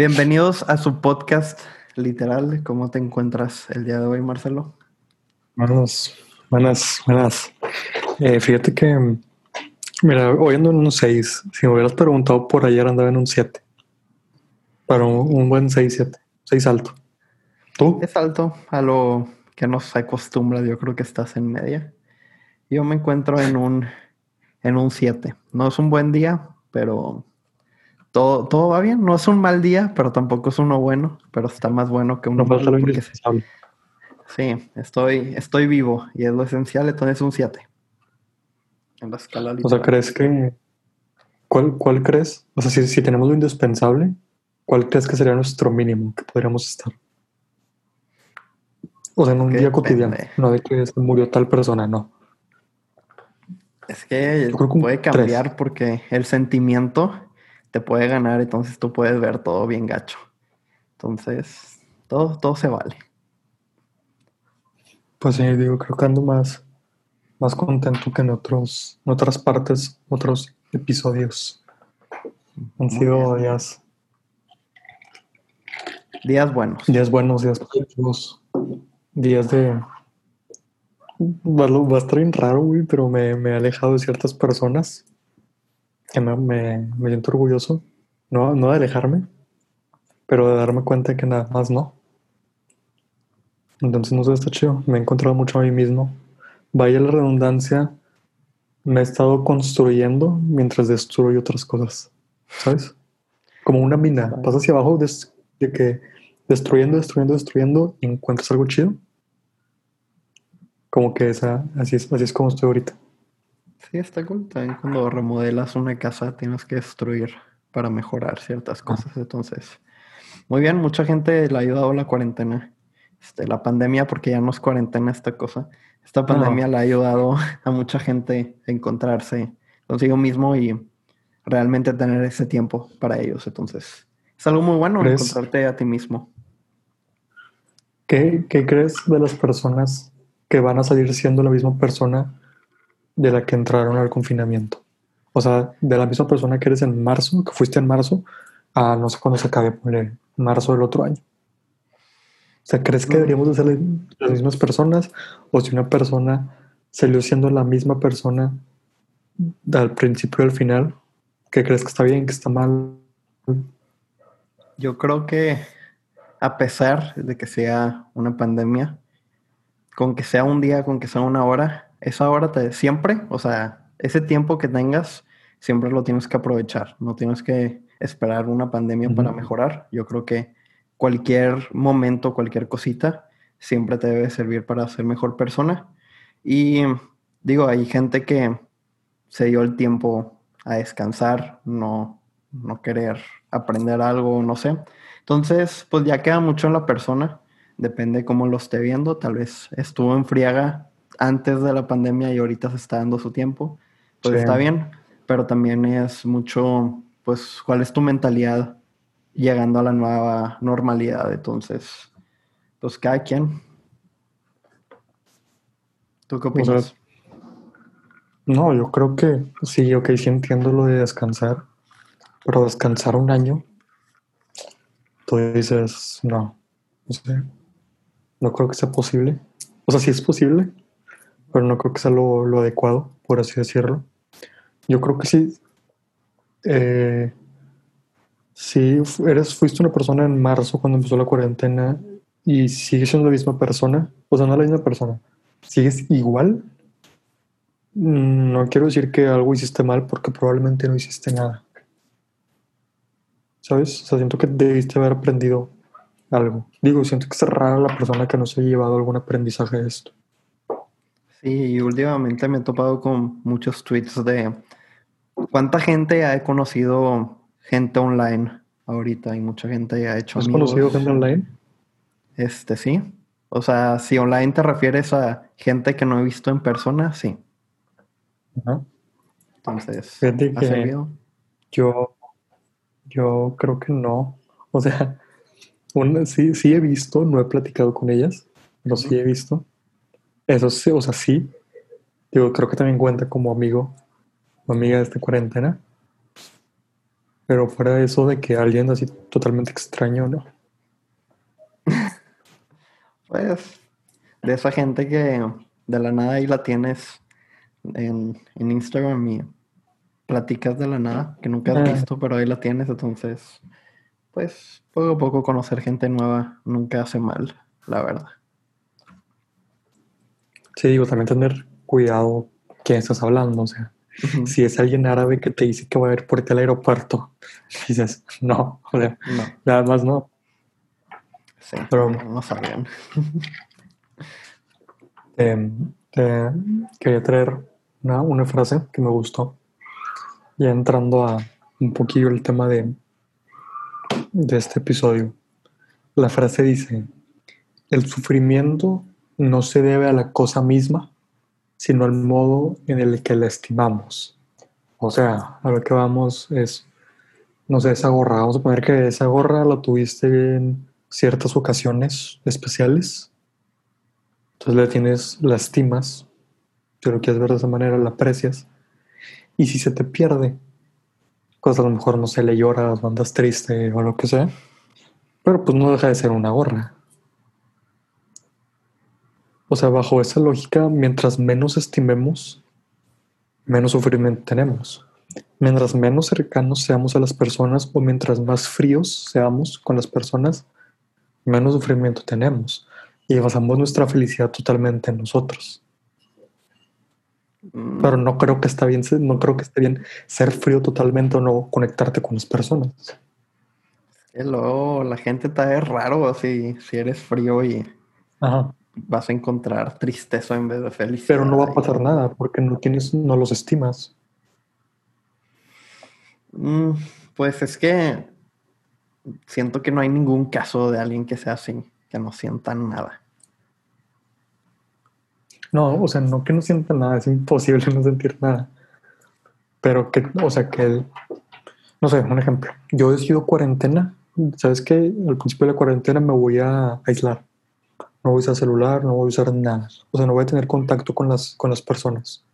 Bienvenidos a su podcast literal. ¿Cómo te encuentras el día de hoy, Marcelo? Buenas, buenas, buenas. Eh, fíjate que, mira, hoy ando en un 6. Si me hubieras preguntado por ayer, andaba en un 7. Para un, un buen 6, 7. 6 alto. ¿Tú? Es alto a lo que nos acostumbra. Yo creo que estás en media. Yo me encuentro en un en un 7. No es un buen día, pero todo, todo va bien. No es un mal día, pero tampoco es uno bueno, pero está más bueno que uno No malo lo porque-. Sí, estoy, estoy vivo y es lo esencial, entonces es un 7. En la escala O sea. ¿crees que... ¿Cuál, cuál crees? O sea, si, si tenemos lo indispensable, ¿cuál crees que sería nuestro mínimo que podríamos estar? O sea, en un día cotidiano. No de que se murió tal persona, no. Es que puede tres. cambiar porque el sentimiento te puede ganar, entonces tú puedes ver todo bien gacho. Entonces, todo, todo se vale. Pues sí, digo, creo que ando más, más contento que en otros, en otras partes, otros episodios. Han sido días, Días buenos. días buenos, días positivos, días de... Va a estar bien raro, güey, pero me, me he alejado de ciertas personas que me, me, me siento orgulloso. No, no de alejarme, pero de darme cuenta que nada más no. Entonces, no sé, está chido. Me he encontrado mucho a mí mismo. Vaya la redundancia, me he estado construyendo mientras destruyo otras cosas. ¿Sabes? Como una mina. Pasas hacia abajo de que destruyendo, destruyendo, destruyendo y encuentras algo chido. Como que esa, así es, así es como estoy ahorita. Sí, está cool. También cuando remodelas una casa tienes que destruir para mejorar ciertas cosas. Entonces, muy bien, mucha gente le ha ayudado la cuarentena. Este, la pandemia, porque ya no es cuarentena esta cosa. Esta pandemia le ha ayudado a mucha gente a encontrarse consigo mismo y realmente tener ese tiempo para ellos. Entonces, es algo muy bueno ¿Crees? encontrarte a ti mismo. ¿Qué, qué crees de las personas que van a salir siendo la misma persona de la que entraron al confinamiento? O sea, de la misma persona que eres en marzo, que fuiste en marzo, a no sé cuándo se acabe, ponle, marzo del otro año. O sea, ¿crees que deberíamos de ser las mismas personas? O si una persona salió siendo la misma persona al principio y al final, ¿qué crees que está bien, que está mal? Yo creo que a pesar de que sea una pandemia, con que sea un día, con que sea una hora, esa hora te siempre, o sea, ese tiempo que tengas, siempre lo tienes que aprovechar. No tienes que esperar una pandemia para mejorar. Yo creo que cualquier momento, cualquier cosita, siempre te debe servir para ser mejor persona. Y digo, hay gente que se dio el tiempo a descansar, no, no querer aprender algo, no sé. Entonces, pues ya queda mucho en la persona, depende cómo lo esté viendo. Tal vez estuvo en friaga antes de la pandemia y ahorita se está dando su tiempo. Pues Sí. está bien, pero también es mucho, pues, cuál es tu mentalidad llegando a la nueva normalidad. Entonces, pues cada quien. ¿Tú qué opinas? No, yo creo que sí, ok, sí entiendo lo de descansar, pero descansar un año, tú dices, no, no sé, no creo que sea posible. O sea, sí es posible, pero no creo que sea lo, lo adecuado, por así decirlo. Yo creo que sí, eh, si eres, fuiste una persona en marzo cuando empezó la cuarentena y sigues siendo la misma persona, o sea, no la misma persona, sigues igual, Mm, No quiero decir que algo hiciste mal porque probablemente no hiciste nada. ¿Sabes? O sea, siento que debiste haber aprendido algo. Digo, siento que es rara la persona que no se ha llevado algún aprendizaje de esto. Sí, y últimamente me he topado con muchos tweets de cuánta gente ha conocido gente online ahorita y mucha gente ha hecho ¿Has amigos. conocido gente online? Este, sí. O sea, si online te refieres a gente que no he visto en persona, sí. Entonces, Fíjate ¿ha servido? Yo, yo creo que no. O sea, una- sí, sí he visto, no he platicado con ellas, pero sí he visto. Eso sí, o sea, sí. Digo, creo que también cuenta como amigo o amiga de esta cuarentena. Pero fuera de eso de que alguien así totalmente extraño, ¿no? Pues de esa gente que de la nada ahí la tienes en, en Instagram y platicas de la nada, que nunca has Ah. visto, pero ahí la tienes, entonces, pues poco a poco conocer gente nueva nunca hace mal, la verdad. Sí, digo, también tener cuidado quién estás hablando, o sea, si es alguien árabe que te dice que va a ir por ti al aeropuerto, dices, no, o sea, No, nada más no. sí, Pero- no, no sabían. Eh, eh, quería traer una, una frase que me gustó, ya entrando a un poquillo el tema de, de este episodio. La frase dice, el sufrimiento no se debe a la cosa misma, sino al modo en el que la estimamos. O sea, a lo que vamos es, no sé, esa gorra, vamos a poner que esa gorra la tuviste en ciertas ocasiones especiales. Entonces le tienes, la estimas, si lo quieres ver de esa manera, la aprecias. Y si se te pierde, pues a lo mejor no se le lloras o andas triste o lo que sea. Pero pues no deja de ser una gorra. O sea, bajo esa lógica, mientras menos estimemos, menos sufrimiento tenemos. Mientras menos cercanos seamos a las personas o mientras más fríos seamos con las personas, menos sufrimiento tenemos. Y basamos nuestra felicidad totalmente en nosotros. Mm, Pero no creo que está bien, no creo que esté bien ser frío totalmente o no conectarte con las personas. que luego la gente te ve raro si, si eres frío y Ajá. Vas a encontrar tristeza en vez de felicidad. Pero no va a pasar nada porque no tienes, no los estimas. Mm, pues es que siento que no hay ningún caso de alguien que sea así, que no sienta nada. No, o sea, no que no sienta nada, es imposible no sentir nada. Pero que, o sea, que, el- no sé, un ejemplo. Yo decido cuarentena, ¿sabes qué? Al principio de la cuarentena me voy a aislar. No voy a usar celular, no voy a usar nada. O sea, no voy a tener contacto con las, con las personas.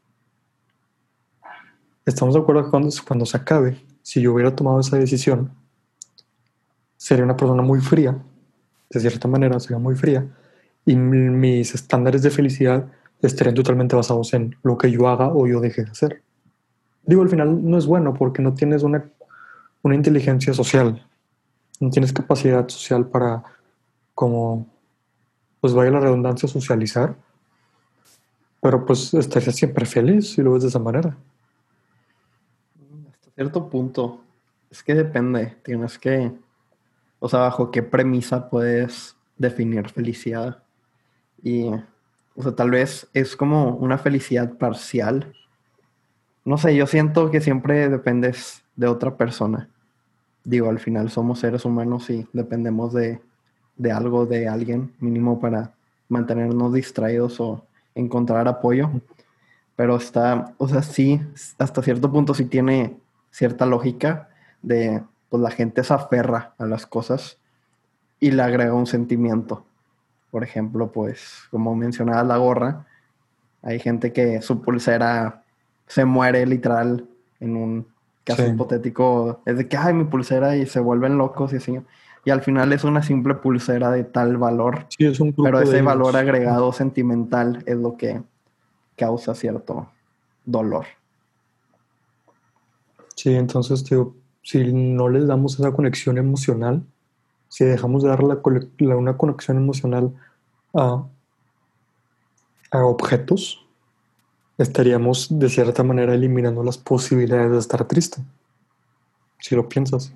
Estamos de acuerdo que cuando, cuando se acabe, si yo hubiera tomado esa decisión, sería una persona muy fría, de cierta manera, sería muy fría, y mi- mis estándares de felicidad estarían totalmente basados en lo que yo haga o yo deje de hacer. Digo, al final no es bueno porque no tienes una, una inteligencia social, no tienes capacidad social para, como, pues vaya la redundancia, socializar, pero pues estarías siempre feliz si lo ves de esa manera. Hasta cierto punto, es que depende, tienes que, o sea, bajo qué premisa puedes definir felicidad. Y, o sea, tal vez es como una felicidad parcial. No sé, yo siento que siempre dependes de otra persona. Digo, al final somos seres humanos y dependemos de, de algo, de alguien, mínimo para mantenernos distraídos o encontrar apoyo. Pero está, o sea, sí, hasta cierto punto sí tiene cierta lógica de, pues la gente se aferra a las cosas y le agrega un sentimiento. Por ejemplo, pues, como mencionaba la gorra, hay gente que su pulsera se muere literal en un caso Sí. hipotético. Es de que, ay, mi pulsera y se vuelven locos y así. Y al final es una simple pulsera de tal valor, Sí, es un grupo pero de ese ellos. valor agregado sentimental es lo que causa cierto dolor. Sí, entonces, digo, si no les damos esa conexión emocional, si dejamos de dar la- una conexión emocional a, a objetos, estaríamos de cierta manera eliminando las posibilidades de estar triste. Si lo piensas.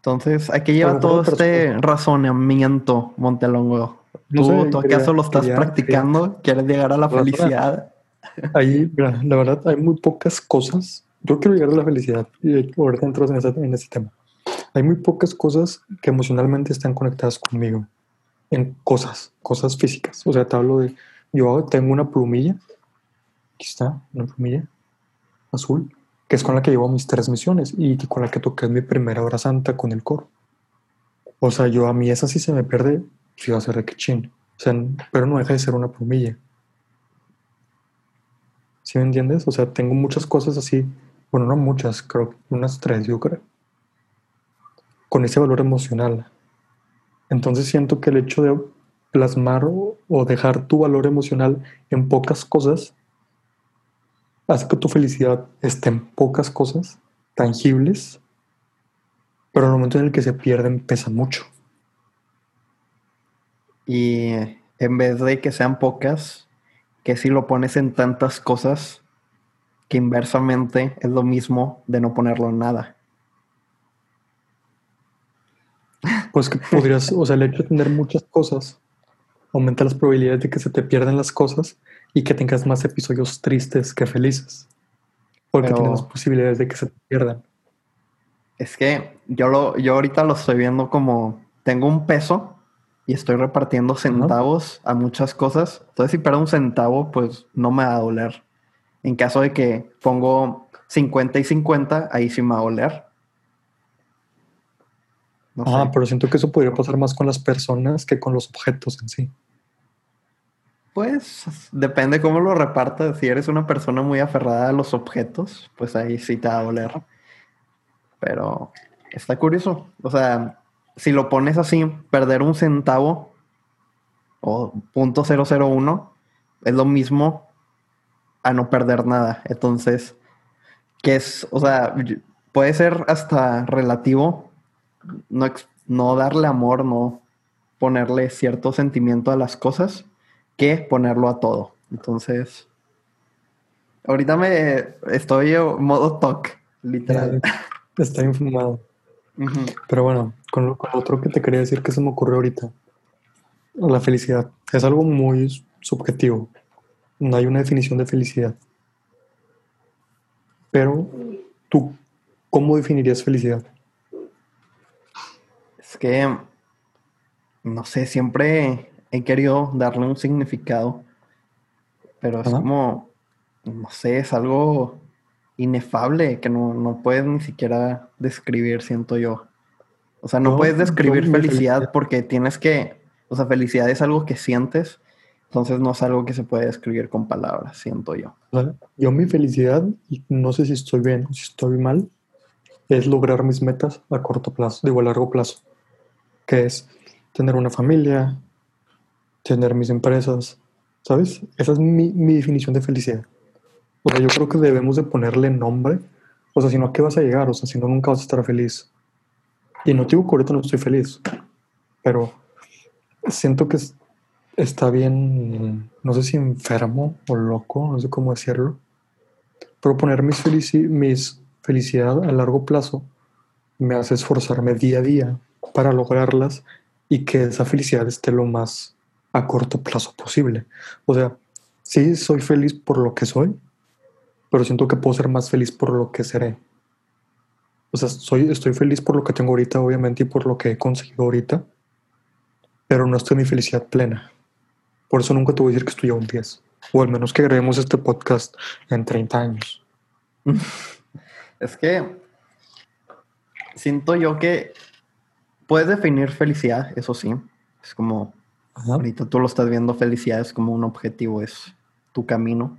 Entonces, ¿a qué lleva Bueno, todo este razonamiento, Montelongo? No ¿Tú, sé, tú quería- acaso lo estás quería- practicando? ¿Quieres llegar a la felicidad? Ahí, la verdad, hay muy pocas cosas. Yo quiero llegar a la felicidad y ahorita entro en ese, en ese tema. Hay muy pocas cosas que emocionalmente están conectadas conmigo. En cosas, cosas físicas. O sea, te hablo de. Yo tengo una plumilla. Aquí está, una plumilla azul, que es con la que llevo mis tres misiones y con la que toqué mi primera hora santa con el coro. O sea, yo a mí esa sí se me pierde, sí va a ser de que. O sea, pero no deja de ser una plumilla. ¿Sí me entiendes? O sea, tengo muchas cosas así bueno, no muchas, creo unas tres, yo creo, con ese valor emocional. Entonces siento que el hecho de plasmar o, dejar tu valor emocional en pocas cosas hace que tu felicidad esté en pocas cosas tangibles, pero en el momento en el que se pierden pesa mucho. Y en vez de que sean pocas, que si lo pones en tantas cosas, que inversamente es lo mismo de no ponerlo en nada. Pues que podrías, o sea, el hecho de tener muchas cosas aumenta las probabilidades de que se te pierdan las cosas y que tengas más episodios tristes que felices. Porque tienes más posibilidades de que se te pierdan. Es que yo, lo, yo ahorita lo estoy viendo como tengo un peso y estoy repartiendo centavos a muchas cosas. Entonces, si pierdo un centavo, pues no me va a doler. En caso de que pongo 50 y 50, ahí sí me va a doler. ah, pero siento que eso podría pasar más con las personas que con los objetos en sí. Pues depende cómo lo repartas. Si eres una persona muy aferrada a los objetos, pues ahí sí te va a doler. Pero está curioso. O sea, si lo pones así, perder un centavo o punto .001 es lo mismo a no perder nada. Entonces, que es, o sea, puede ser hasta relativo, no, no darle amor, no ponerle cierto sentimiento a las cosas, que ponerlo a todo. Entonces, ahorita me estoy en modo talk, literal. Está infumado. Pero bueno, con lo, otro que te quería decir que se me ocurrió ahorita, la felicidad es algo muy subjetivo. No hay una definición de felicidad. Pero tú, ¿cómo definirías felicidad? Es que, no sé, siempre he querido darle un significado, pero es como, no sé, es algo inefable que no, no puedes ni siquiera describir, siento yo. O sea, no, puedes describir felicidad, porque tienes que, o sea, felicidad es algo que sientes, entonces no es algo que se puede describir con palabras, siento yo. Yo mi felicidad, y no sé si estoy bien o si estoy mal, es lograr mis metas a corto plazo, digo a largo plazo, que es tener una familia, tener mis empresas, ¿sabes? Esa es mi, mi definición de felicidad. O sea, yo creo que debemos de ponerle nombre, o sea, si no, ¿a qué vas a llegar? O sea, si no, nunca vas a estar feliz. Y no digo que ahorita no estoy feliz, pero siento que está bien, no sé si enfermo o loco, no sé cómo decirlo, pero poner mis, mis felicidad a largo plazo me hace esforzarme día a día para lograrlas y que esa felicidad esté lo más a corto plazo posible. O sea, sí soy feliz por lo que soy, pero siento que puedo ser más feliz por lo que seré. O sea, soy, estoy feliz por lo que tengo ahorita, obviamente, y por lo que he conseguido ahorita, pero no estoy en mi felicidad plena. Por eso nunca te voy a decir que estoy a un 10. O al menos que grabemos este podcast en 30 años. es que siento yo que puedes definir felicidad, eso sí. Es como, ahorita tú lo estás viendo, felicidad es como un objetivo, es tu camino.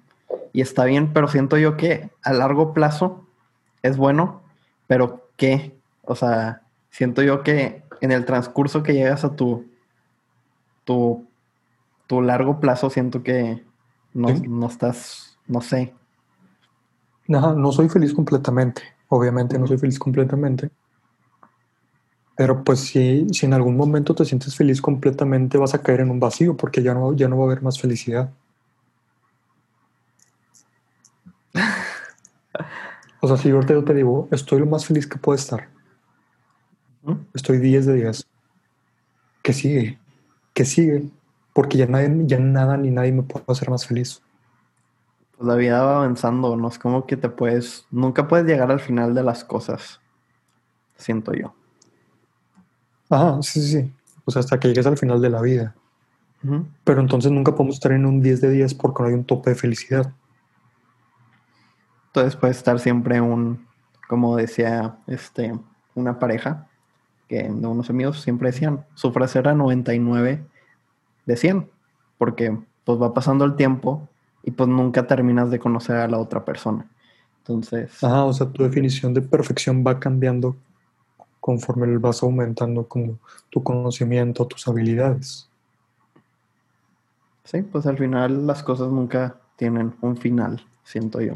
Y está bien, pero siento yo que a largo plazo es bueno pero ¿qué? O sea, siento yo que en el transcurso que llegas a tu, tu, tu largo plazo, siento que no, estás, no sé. No, no soy feliz completamente, obviamente no soy feliz completamente. Pero pues si, si en algún momento te sientes feliz completamente, vas a caer en un vacío porque ya no, ya no va a haber más felicidad. O sea, si yo te, te digo, estoy lo más feliz que puedo estar. Estoy 10 de 10. ¿Qué sigue? ¿Qué sigue? Porque ya, nadie, ya nada ni nadie me puede hacer más feliz. Pues la vida va avanzando, no es como que te puedes, nunca puedes llegar al final de las cosas, siento yo. Ajá, sí, sí, sí. O sea, hasta que llegues al final de la vida. Pero entonces nunca podemos estar en un 10 de 10 porque no hay un tope de felicidad. Entonces puede estar siempre un, como decía este, una pareja, que unos amigos siempre decían, su frase era 99 de 100, porque pues va pasando el tiempo y pues nunca terminas de conocer a la otra persona. Entonces, Ajá, o sea, tu definición de perfección va cambiando conforme vas aumentando como tu conocimiento, tus habilidades. sí, pues al final las cosas nunca tienen un final, siento yo.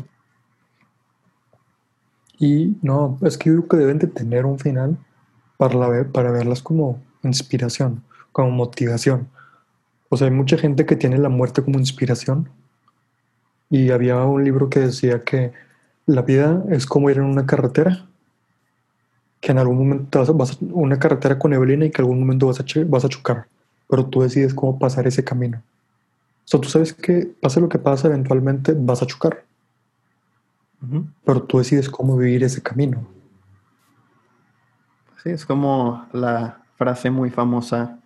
Y no, es que yo creo que deben de tener un final para, la ver- para verlas como inspiración, como motivación. O sea, hay mucha gente que tiene la muerte como inspiración. Y había un libro que decía que la vida es como ir en una carretera, que en algún momento vas a, vas a- una carretera con neblina y que en algún momento vas a, che- vas a chocar, pero tú decides cómo pasar ese camino. O sea, tú sabes que pase lo que pase, eventualmente vas a chocar, pero tú decides cómo vivir ese camino. Sí, es como la frase muy famosa,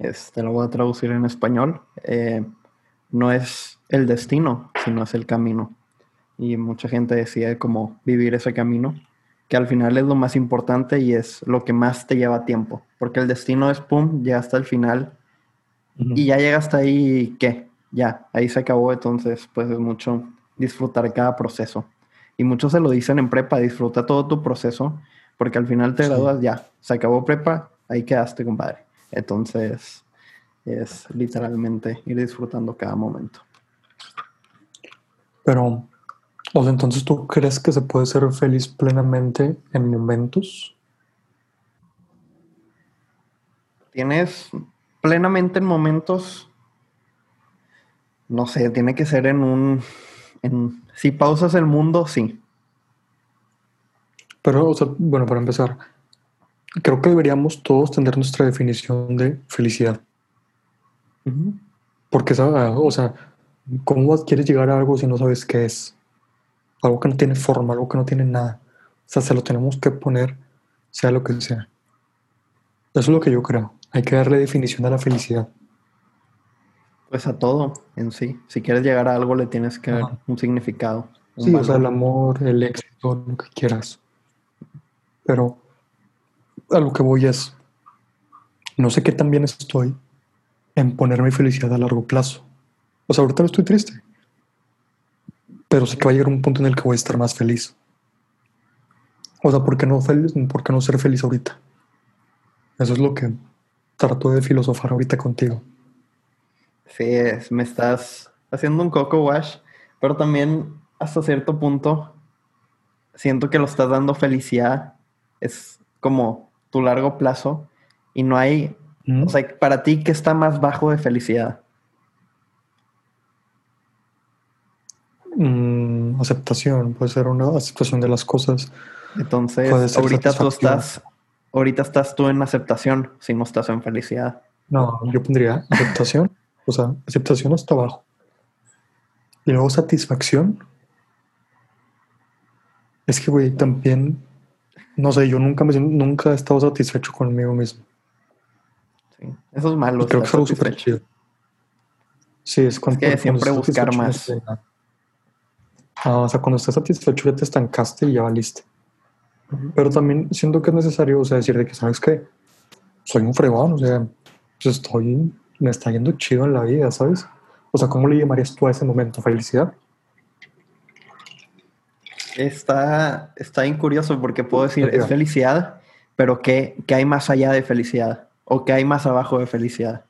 este, lo voy a traducir en español, eh, no es el destino, sino es el camino. Y mucha gente decía como vivir ese camino, que al final es lo más importante y es lo que más te lleva tiempo, porque el destino es, pum, ya hasta el final y ya llegas hasta ahí y qué, ya, ahí se acabó, entonces pues es mucho disfrutar cada proceso. Y muchos se lo dicen en prepa, disfruta todo tu proceso, porque al final te Sí. gradúas, ya, se acabó prepa, ahí quedaste, compadre. Entonces es literalmente ir disfrutando cada momento. Pero, o sea, entonces tú crees que se puede ser feliz plenamente en momentos? Tienes plenamente en momentos, no sé, tiene que ser en un, en, si pausas el mundo, sí. Pero, o sea, bueno, para empezar, creo que deberíamos todos tener nuestra definición de felicidad. Porque, o sea, ¿cómo quieres llegar a algo si no sabes qué es? Algo que no tiene forma, algo que no tiene nada. O sea, se lo tenemos que poner, sea lo que sea. Eso es lo que yo creo. Hay que darle definición a la felicidad. Pues a todo en sí. Si quieres llegar a algo, le tienes que dar un significado. un Sí, o sea, valor. el amor, el éxito, lo que quieras. Pero a lo que voy es, no sé qué tan bien estoy en poner mi felicidad a largo plazo. O sea, ahorita no estoy triste, pero sé que va a llegar un punto en el que voy a estar más feliz. O sea, ¿por qué no, feliz, por qué no ser feliz ahorita? Eso es lo que trato de filosofar ahorita contigo. Sí, es- me estás haciendo un coco wash, pero también hasta cierto punto siento que lo estás dando felicidad. Es como tu largo plazo y no hay, ¿Mm? o sea, para ti, ¿qué está más bajo de felicidad? Mm, aceptación, puede ser una aceptación de las cosas. Entonces, ahorita tú estás, ahorita estás tú en aceptación, si no estás en felicidad. No, yo pondría aceptación, o sea, aceptación hasta abajo. Y luego satisfacción. Es que, güey, también, no sé, yo nunca, me, nunca he estado satisfecho conmigo mismo. Sí. Eso es malo. Y creo que es algo súper chido. Sí, es cuando, que siempre buscar más. Ah, o sea, cuando estás satisfecho ya te estancaste y ya valiste. Pero también siento que es necesario, o sea, decir de que, ¿sabes qué? Soy un fregón, o sea, pues estoy, me está yendo chido en la vida, ¿sabes? O sea, ¿cómo le llamarías tú a ese momento? ¿Felicidad? Está, está bien curioso porque puedo decir, es felicidad, pero ¿qué, qué hay más allá de felicidad? ¿O qué hay más abajo de felicidad?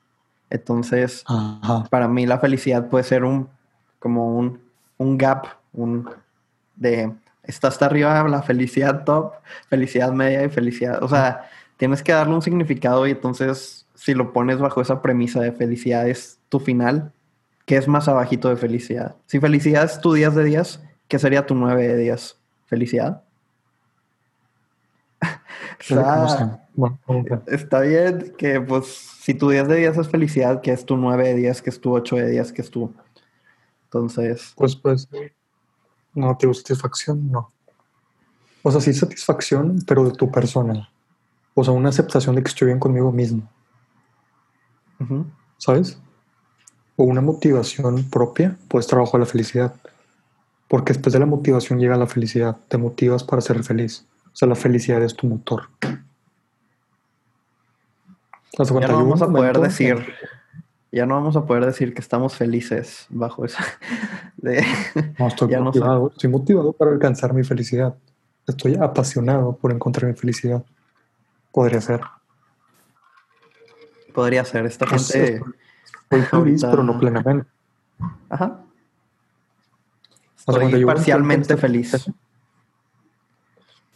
Entonces, Ajá. para mí la felicidad puede ser un, como un, un gap, un de, está hasta arriba la felicidad top, felicidad media y felicidad, o sea, tienes que darle un significado y entonces, si lo pones bajo esa premisa de felicidad es tu final, ¿qué es más abajito de felicidad? Si felicidad es tu 10 de 10, ¿qué sería tu 9 de 10? ¿Felicidad? Está, que- está bien que, pues, si tu 10 de 10 es felicidad, ¿qué es tu 9 de 10? ¿Qué es tu 8 de 10? ¿Qué es tu...? Entonces, pues, pues, no, te satisfacción, no. O sea, sí satisfacción, pero de tu persona. O sea, una aceptación de que estoy bien conmigo mismo. ¿sabes? O una motivación propia, pues trabajo a la felicidad. Porque después de la motivación llega la felicidad. Te motivas para ser feliz. O sea, la felicidad es tu motor. Ya no vamos a poder decir, ya no vamos a poder decir que estamos felices bajo esa, De, No, estoy Ya no sé. motivado. Estoy motivado para alcanzar mi felicidad. Estoy apasionado por encontrar mi felicidad. Podría ser. podría ser esta Pues, gente. estoy feliz, ahorita- pero no plenamente. Ajá. Estoy yo- parcialmente feliz.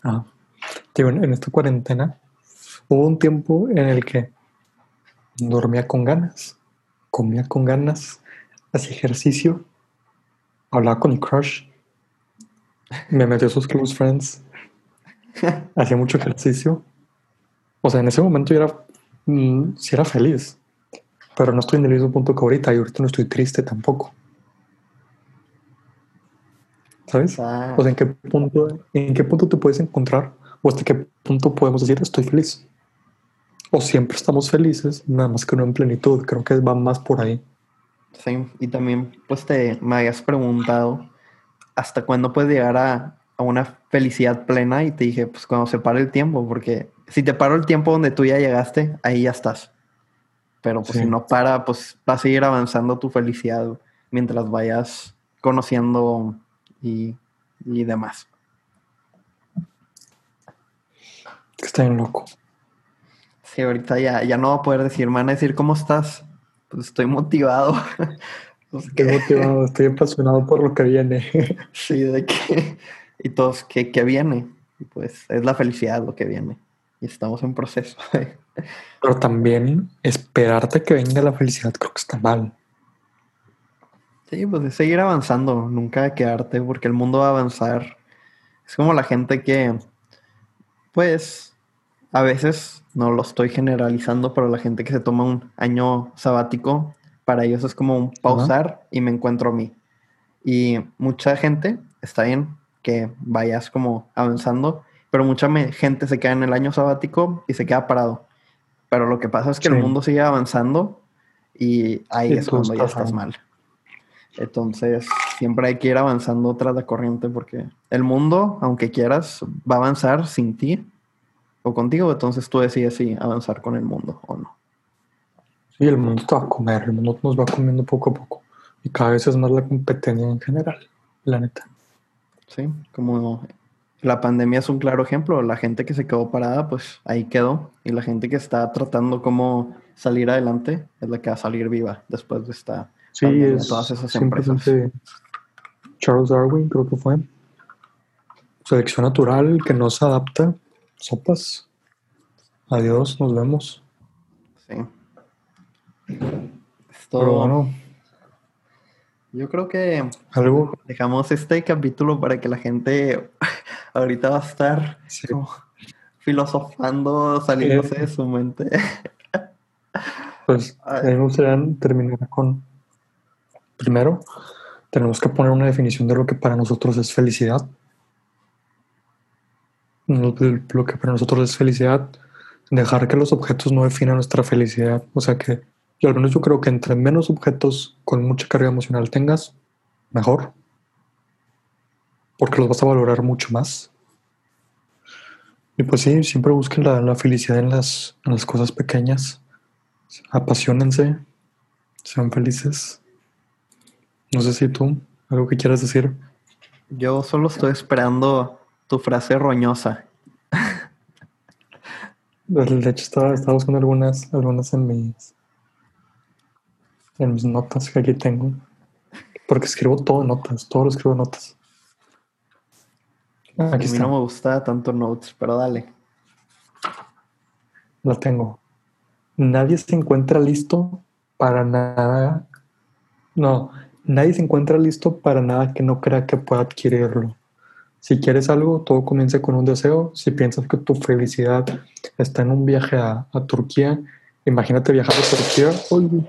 Ah. En esta cuarentena hubo un tiempo en el que dormía con ganas, comía con ganas, hacía ejercicio, hablaba con mi crush, me metí a sus close friends, hacía mucho ejercicio. O sea, en ese momento yo era, mm, sí era feliz, pero no estoy en el mismo punto que ahorita y ahorita no estoy triste tampoco. ¿Sabes? Ah, O sea, ¿en qué punto, en qué punto te puedes encontrar? ¿O hasta qué punto podemos decir estoy feliz? O siempre estamos felices, nada más que no en plenitud. Creo que va más por ahí. sí. Y también, pues te me habías preguntado hasta cuándo puedes llegar a, a una felicidad plena y te dije, pues cuando se pare el tiempo, porque si te paro el tiempo donde tú ya llegaste, ahí ya estás. Pero pues Sí. si no para, pues va a seguir avanzando tu felicidad mientras vayas conociendo y, y demás. Está bien loco. Sí, ahorita ya, ya no va a poder decir, me van a decir, ¿cómo estás? Pues estoy motivado. Pues, Estoy que- motivado, estoy apasionado por lo que viene. Sí, de que... Y todos, ¿qué, qué viene? Y pues es la felicidad lo que viene. Y estamos en proceso. Pero también esperarte que venga la felicidad creo que está mal. Sí, pues es seguir avanzando, nunca quedarte, porque el mundo va a avanzar. Es como la gente que, pues, a veces, no lo estoy generalizando, pero la gente que se toma un año sabático, para ellos es como un pausar y me encuentro a mí. Y mucha gente, está bien que vayas como avanzando, pero mucha gente se queda en el año sabático y se queda parado. Pero lo que pasa es que el mundo sigue avanzando y ahí Y es cuando ya estás estás ahí. mal. Entonces, siempre hay que ir avanzando tras la corriente porque el mundo, aunque quieras, va a avanzar sin ti o contigo. Entonces tú decides si avanzar con el mundo o no. Y el mundo te va a comer, el mundo nos va comiendo poco a poco. Y cada vez es más la competencia en general, la neta. Sí, como la pandemia es un claro ejemplo. La gente que se quedó parada, pues ahí quedó. Y la gente que está tratando cómo salir adelante es la que va a salir viva después de esta Sí, pandemia, es todas esas empresas. Charles Darwin, creo que fue. Selección natural, que no se adapta. Sopas. Adiós, nos vemos. Sí. Esto, Pero bueno, yo creo que algo. dejamos este capítulo para que la gente ahorita va a estar sí, como filosofando, saliéndose de su mente. pues a mí me gustaría terminar con. Primero, tenemos que poner una definición de lo que para nosotros es felicidad. Lo que para nosotros es felicidad, dejar que los objetos no definan nuestra felicidad. O sea que, yo al menos yo creo que entre menos objetos con mucha carga emocional tengas, mejor. Porque los vas a valorar mucho más. Y pues sí, siempre busquen la, la felicidad en las, en las cosas pequeñas. Apasionense, sean felices. No sé si tú, algo que quieras decir. Yo solo estoy esperando tu frase roñosa. De hecho, estaba, estaba buscando algunas, algunas en mis, en mis notas que aquí tengo. Porque escribo todo en notas, todo lo escribo en notas. a Aquí mí está, no me gusta tanto notes, pero dale. la tengo. Nadie se encuentra listo para nada. No, nadie se encuentra listo para nada que no crea que pueda adquirirlo. Si quieres algo, todo comienza con un deseo. Si piensas que tu felicidad está en un viaje a, a Turquía, imagínate viajando a Turquía. Uy,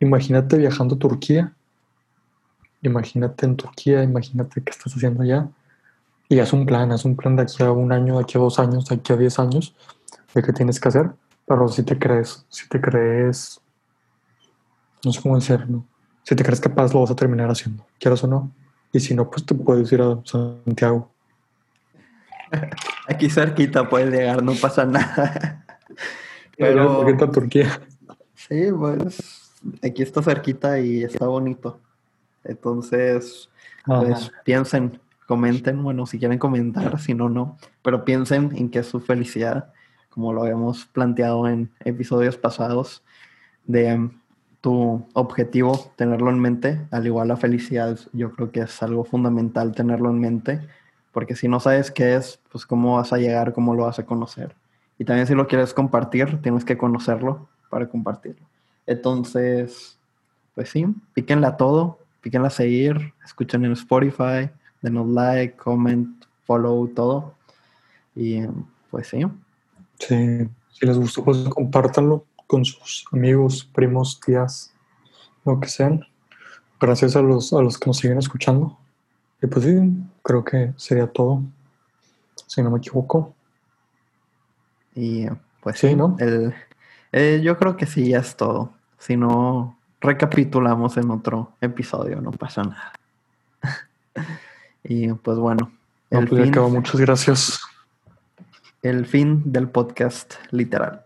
imagínate viajando a Turquía. Imagínate en Turquía, imagínate qué estás haciendo allá. Y haz un plan, haz un plan de aquí a un año, de aquí a dos años, de aquí a diez años, de qué tienes que hacer. Pero si te crees, si te crees, no sé cómo decirlo, si te crees capaz, lo vas a terminar haciendo, quieras o no. Y si no, pues te puedes ir a Santiago. Aquí cerquita puedes llegar, no pasa nada. Pero... Pero a Turquía. sí, pues aquí está cerquita y está bonito. Entonces, pues piensen, comenten, bueno, si quieren comentar, si no, no, pero piensen en qué es su felicidad, como lo habíamos planteado en episodios pasados, de tu objetivo, tenerlo en mente, al igual la felicidad, yo creo que es algo fundamental tenerlo en mente, porque si no sabes qué es, pues cómo vas a llegar, cómo lo vas a conocer. Y también si lo quieres compartir, tienes que conocerlo para compartirlo. Entonces, pues sí, píquenla todo, píquenla a seguir, escuchen en Spotify, denos like, comment, follow, todo. Y pues sí. Sí, si les gustó, pues compártanlo con sus amigos, primos, tías, lo que sean. Gracias a los, a los que nos siguen escuchando. Y pues sí, creo que sería todo, si no me equivoco. Y pues sí, ¿no? El, eh, yo creo que sí, ya es todo. Si no, recapitulamos en otro episodio, no pasa nada. y pues bueno. El pues, fin, muchas gracias. El fin del podcast, literal.